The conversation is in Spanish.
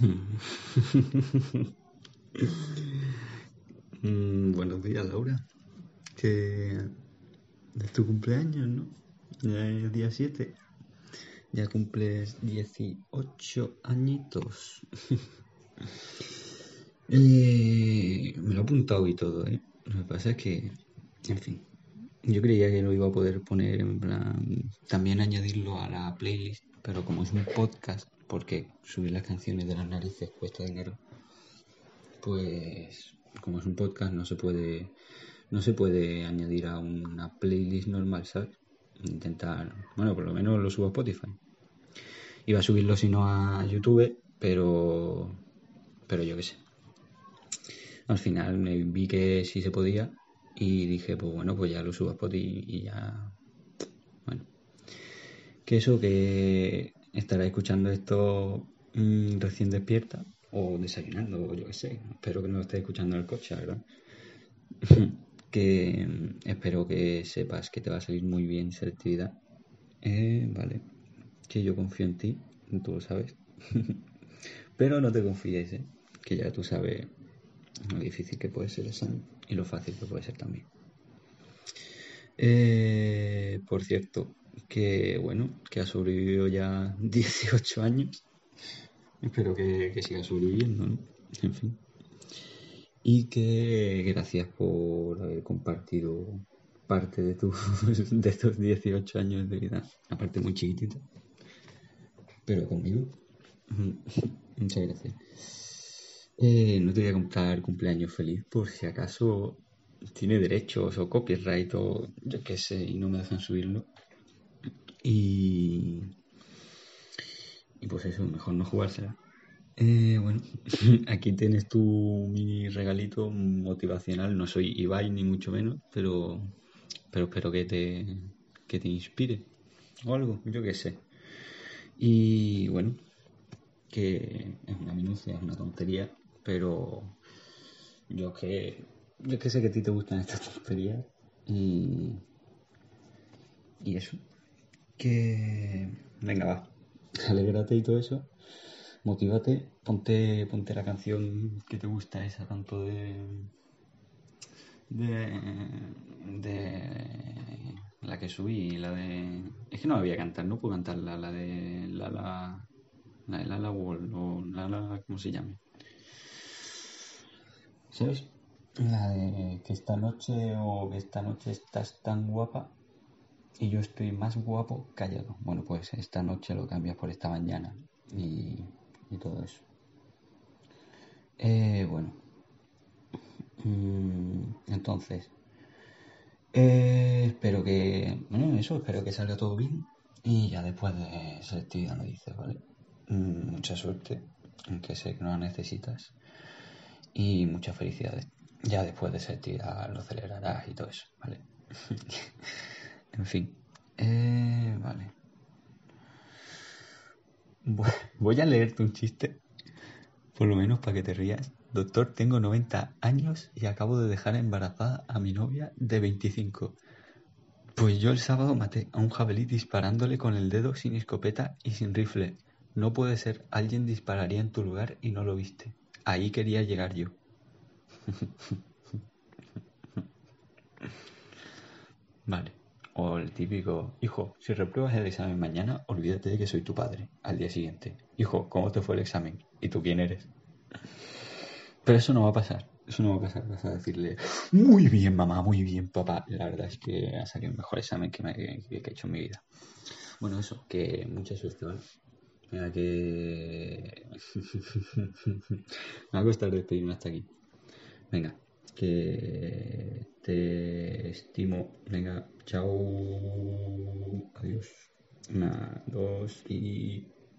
Mm, buenos días, Laura. Que es tu cumpleaños, ¿no? Ya es día 7. Ya cumples 18 añitos. Eh, me lo he apuntado y todo, ¿eh? Lo que pasa es que, en fin, yo creía que lo iba a poder poner en plan, también añadirlo a la playlist, pero como es un podcast, porque subir las canciones de las narices cuesta dinero, pues como es un podcast no se puede no se puede añadir a una playlist normal, ¿sabes? Intentar, bueno, por lo menos lo subo a Spotify. Iba a subirlo si no a YouTube, pero pero yo qué sé. Al final me vi que sí se podía y dije, pues bueno, pues ya lo subo a Spotify y ya bueno. Que eso que estará escuchando esto mm, recién despierta o desayunando, o yo qué sé. Espero que no lo estés escuchando en el coche, ¿verdad? que mm, espero que sepas que te va a salir muy bien esa actividad. Eh, vale. Que yo confío en ti, tú lo sabes. Pero no te confíes, ¿eh? que ya tú sabes lo difícil que puede ser el examen y lo fácil que puede ser también. Eh, por cierto, que bueno, que ha sobrevivido ya 18 años. Espero que, siga sobreviviendo, ¿no? En fin. Y que gracias por haber compartido parte de, tu, de estos 18 años de vida. Aparte muy chiquitito. Pero conmigo. Muchas gracias. Eh, no te voy a contar cumpleaños feliz por si acaso tiene derechos o copyright o yo qué sé y no me dejan subirlo. Y, y pues eso, mejor no jugársela. Eh, bueno, aquí tienes tu mini regalito motivacional. No soy Ibai ni mucho menos, pero, pero espero que te, que te inspire o algo, yo qué sé. Y bueno, que es una minucia, es una tontería, pero yo que yo que sé que a ti te gustan estas tonterías y y eso que venga va alegrate y todo eso motívate ponte ponte la canción que te gusta esa tanto de de, de la que subí la de es que no la voy a cantar no puedo cantarla la de la la la de Lala Wall o Lala ¿cómo se llame? ¿sabes? La de que esta noche o que esta noche estás tan guapa y yo estoy más guapo callado. Bueno, pues esta noche lo cambias por esta mañana y, todo eso. Eh, bueno, mm, entonces, eh, espero que, bueno, eso, espero que salga todo bien y ya después de selectividad me dices, ¿vale? Mm, mucha suerte, aunque sé que no la necesitas y muchas felicidades. Ya después de esa actividad lo celebrarás y todo eso, ¿vale? en fin. Eh, vale. Voy a leerte un chiste, por lo menos para que te rías. Doctor, tengo 90 años y acabo de dejar embarazada a mi novia de 25. Pues yo el sábado maté a un jabalí disparándole con el dedo sin escopeta y sin rifle. No puede ser, alguien dispararía en tu lugar y no lo viste. Ahí quería llegar yo. Vale. O el típico, hijo, si repruebas el examen mañana, olvídate de que soy tu padre. Al día siguiente, hijo, ¿cómo te fue el examen? ¿Y tú quién eres? Pero eso no va a pasar. Eso no va a pasar. Vas a decirle, muy bien, mamá, muy bien, papá. La verdad es que ha salido el mejor examen que, me, he hecho en mi vida. Bueno, eso, que mucha suerte, ¿vale? Que... me va a costar despedirme hasta aquí. Venga, que te estimo. Venga, chao. Adiós. Una, dos y...